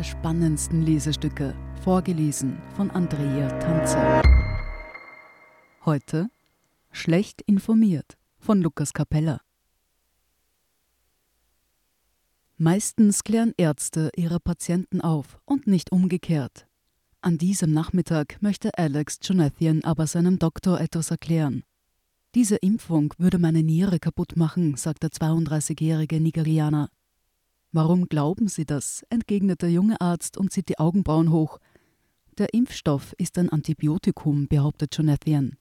unsere spannendsten Lesestücke, vorgelesen von Andrea Tanzer. Heute Schlecht informiert von Lukas Capella. Meistens klären Ärzte ihre Patienten auf und nicht umgekehrt. An diesem Nachmittag möchte Alex Jonathan aber seinem Doktor etwas erklären. Diese Impfung würde meine Niere kaputt machen, sagt der 32-jährige Nigerianer. Warum glauben Sie das? entgegnet der junge Arzt und zieht die Augenbrauen hoch. Der Impfstoff ist ein Antibiotikum, behauptet Jonathan.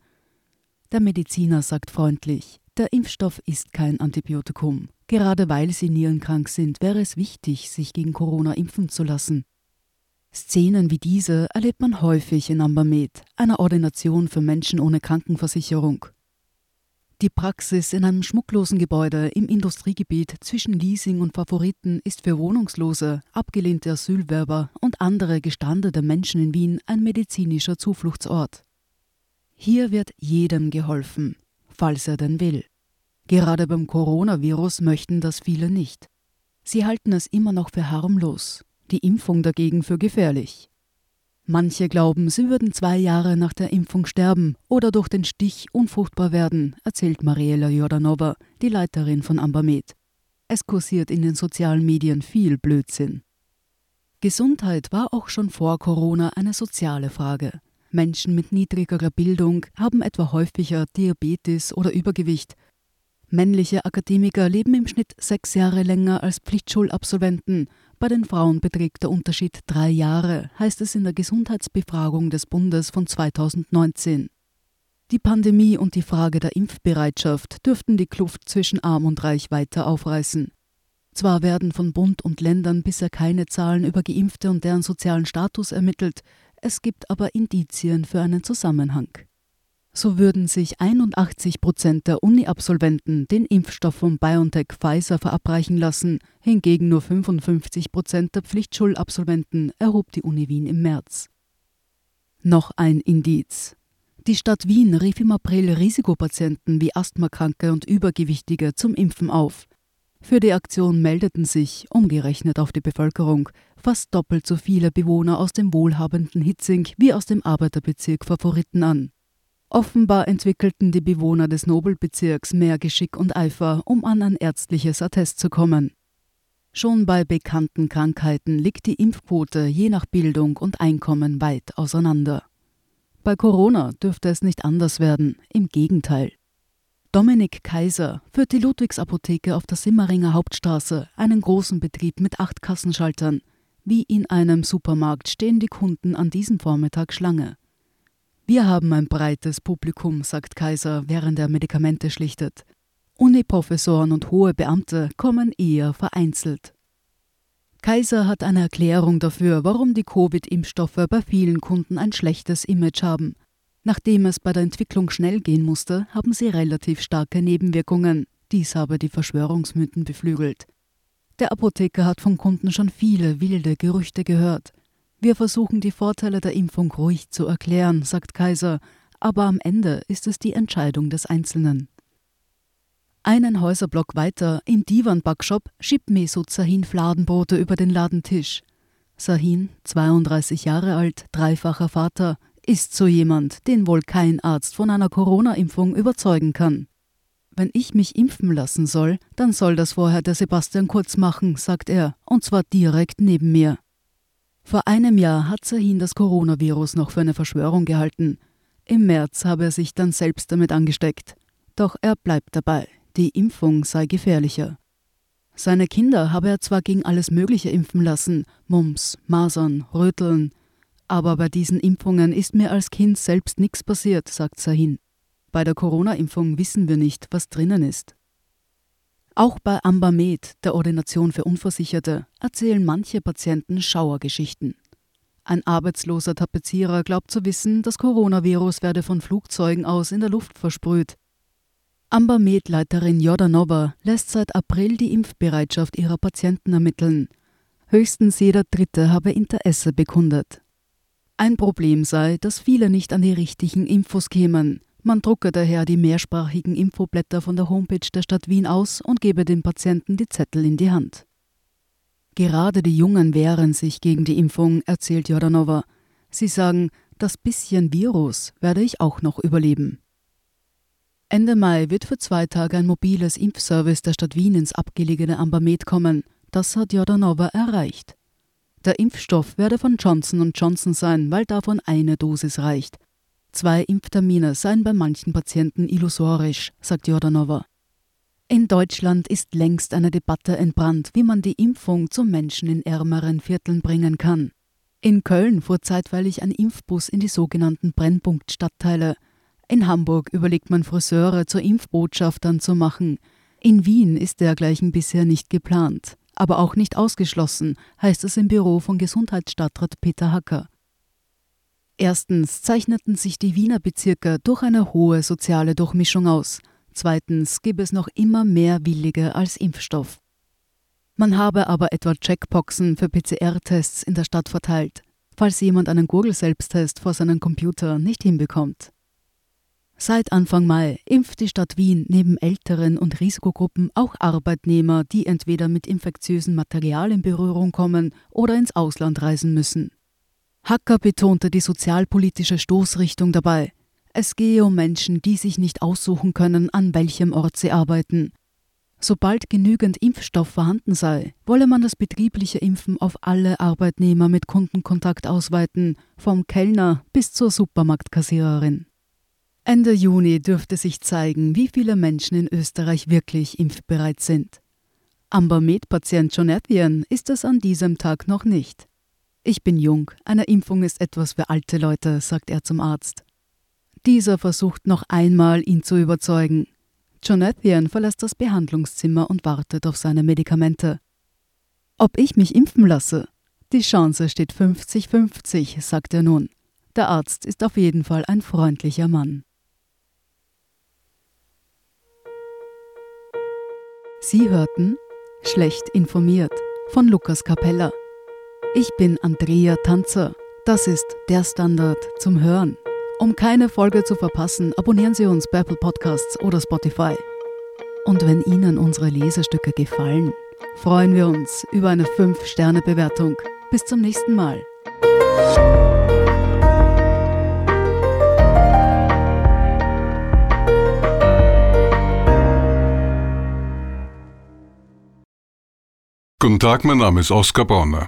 Der Mediziner sagt freundlich, der Impfstoff ist kein Antibiotikum. Gerade weil Sie nierenkrank sind, wäre es wichtig, sich gegen Corona impfen zu lassen. Szenen wie diese erlebt man häufig in Ambermed, einer Ordination für Menschen ohne Krankenversicherung. Die Praxis in einem schmucklosen Gebäude im Industriegebiet zwischen Leasing und Favoriten ist für Wohnungslose, abgelehnte Asylwerber und andere gestandene Menschen in Wien ein medizinischer Zufluchtsort. Hier wird jedem geholfen, falls er denn will. Gerade beim Coronavirus möchten das viele nicht. Sie halten es immer noch für harmlos, die Impfung dagegen für gefährlich. Manche glauben, sie würden zwei Jahre nach der Impfung sterben oder durch den Stich unfruchtbar werden, erzählt Mariela Jordanova, die Leiterin von Ambermed. Es kursiert in den sozialen Medien viel Blödsinn. Gesundheit war auch schon vor Corona eine soziale Frage. Menschen mit niedrigerer Bildung haben etwa häufiger Diabetes oder Übergewicht. Männliche Akademiker leben im Schnitt sechs Jahre länger als Pflichtschulabsolventen bei den Frauen beträgt der Unterschied drei Jahre, heißt es in der Gesundheitsbefragung des Bundes von 2019. Die Pandemie und die Frage der Impfbereitschaft dürften die Kluft zwischen arm und reich weiter aufreißen. Zwar werden von Bund und Ländern bisher keine Zahlen über Geimpfte und deren sozialen Status ermittelt, es gibt aber Indizien für einen Zusammenhang. So würden sich 81 Prozent der Uni-Absolventen den Impfstoff von BioNTech Pfizer verabreichen lassen, hingegen nur 55 Prozent der Pflichtschulabsolventen erhob die Uni Wien im März. Noch ein Indiz. Die Stadt Wien rief im April Risikopatienten wie Asthmakranke und Übergewichtige zum Impfen auf. Für die Aktion meldeten sich, umgerechnet auf die Bevölkerung, fast doppelt so viele Bewohner aus dem wohlhabenden Hitzing wie aus dem Arbeiterbezirk Favoriten an. Offenbar entwickelten die Bewohner des Nobelbezirks mehr Geschick und Eifer, um an ein ärztliches Attest zu kommen. Schon bei bekannten Krankheiten liegt die Impfquote je nach Bildung und Einkommen weit auseinander. Bei Corona dürfte es nicht anders werden, im Gegenteil. Dominik Kaiser führt die Ludwigsapotheke auf der Simmeringer Hauptstraße, einen großen Betrieb mit acht Kassenschaltern. Wie in einem Supermarkt stehen die Kunden an diesem Vormittag Schlange. Wir haben ein breites Publikum, sagt Kaiser, während er Medikamente schlichtet. Uniprofessoren und hohe Beamte kommen eher vereinzelt. Kaiser hat eine Erklärung dafür, warum die Covid-Impfstoffe bei vielen Kunden ein schlechtes Image haben. Nachdem es bei der Entwicklung schnell gehen musste, haben sie relativ starke Nebenwirkungen. Dies habe die Verschwörungsmythen beflügelt. Der Apotheker hat von Kunden schon viele wilde Gerüchte gehört. Wir versuchen die Vorteile der Impfung ruhig zu erklären, sagt Kaiser, aber am Ende ist es die Entscheidung des Einzelnen. Einen Häuserblock weiter, im Divan-Backshop, schiebt Mesut Sahin Fladenbrote über den Ladentisch. Sahin, 32 Jahre alt, dreifacher Vater, ist so jemand, den wohl kein Arzt von einer Corona-Impfung überzeugen kann. Wenn ich mich impfen lassen soll, dann soll das vorher der Sebastian Kurz machen, sagt er, und zwar direkt neben mir. Vor einem Jahr hat Sahin das Coronavirus noch für eine Verschwörung gehalten. Im März habe er sich dann selbst damit angesteckt. Doch er bleibt dabei, die Impfung sei gefährlicher. Seine Kinder habe er zwar gegen alles Mögliche impfen lassen, Mumps, Masern, Röteln, aber bei diesen Impfungen ist mir als Kind selbst nichts passiert, sagt Sahin. Bei der Corona-Impfung wissen wir nicht, was drinnen ist. Auch bei Ambermed, der Ordination für Unversicherte, erzählen manche Patienten Schauergeschichten. Ein arbeitsloser Tapezierer glaubt zu wissen, das Coronavirus werde von Flugzeugen aus in der Luft versprüht. Ambermed-Leiterin Jordanova lässt seit April die Impfbereitschaft ihrer Patienten ermitteln. Höchstens jeder Dritte habe Interesse bekundet. Ein Problem sei, dass viele nicht an die richtigen Infos kämen. Man drucke daher die mehrsprachigen Infoblätter von der Homepage der Stadt Wien aus und gebe dem Patienten die Zettel in die Hand. Gerade die Jungen wehren sich gegen die Impfung, erzählt Jordanova. Sie sagen, das bisschen Virus werde ich auch noch überleben. Ende Mai wird für zwei Tage ein mobiles Impfservice der Stadt Wien ins abgelegene Ambermed kommen. Das hat Jordanova erreicht. Der Impfstoff werde von Johnson Johnson sein, weil davon eine Dosis reicht. Zwei Impftermine seien bei manchen Patienten illusorisch, sagt Jordanova. In Deutschland ist längst eine Debatte entbrannt, wie man die Impfung zu Menschen in ärmeren Vierteln bringen kann. In Köln fuhr zeitweilig ein Impfbus in die sogenannten Brennpunktstadtteile. In Hamburg überlegt man Friseure zu Impfbotschaftern zu machen. In Wien ist dergleichen bisher nicht geplant, aber auch nicht ausgeschlossen, heißt es im Büro von Gesundheitsstadtrat Peter Hacker. Erstens zeichneten sich die Wiener Bezirke durch eine hohe soziale Durchmischung aus. Zweitens gibt es noch immer mehr Willige als Impfstoff. Man habe aber etwa Checkboxen für PCR-Tests in der Stadt verteilt, falls jemand einen Google-Selbsttest vor seinem Computer nicht hinbekommt. Seit Anfang Mai impft die Stadt Wien neben älteren und Risikogruppen auch Arbeitnehmer, die entweder mit infektiösem Material in Berührung kommen oder ins Ausland reisen müssen. Hacker betonte die sozialpolitische Stoßrichtung dabei. Es gehe um Menschen, die sich nicht aussuchen können, an welchem Ort sie arbeiten. Sobald genügend Impfstoff vorhanden sei, wolle man das betriebliche Impfen auf alle Arbeitnehmer mit Kundenkontakt ausweiten, vom Kellner bis zur Supermarktkassiererin. Ende Juni dürfte sich zeigen, wie viele Menschen in Österreich wirklich impfbereit sind. Amber-Med-Patient Jonathan ist es an diesem Tag noch nicht. Ich bin jung, eine Impfung ist etwas für alte Leute, sagt er zum Arzt. Dieser versucht noch einmal, ihn zu überzeugen. Jonathan verlässt das Behandlungszimmer und wartet auf seine Medikamente. Ob ich mich impfen lasse? Die Chance steht 50-50, sagt er nun. Der Arzt ist auf jeden Fall ein freundlicher Mann. Sie hörten Schlecht informiert von Lukas Capella. Ich bin Andrea Tanzer. Das ist der Standard zum Hören. Um keine Folge zu verpassen, abonnieren Sie uns bei Apple Podcasts oder Spotify. Und wenn Ihnen unsere Lesestücke gefallen, freuen wir uns über eine 5-Sterne-Bewertung. Bis zum nächsten Mal. Guten Tag, mein Name ist Oskar Bonner.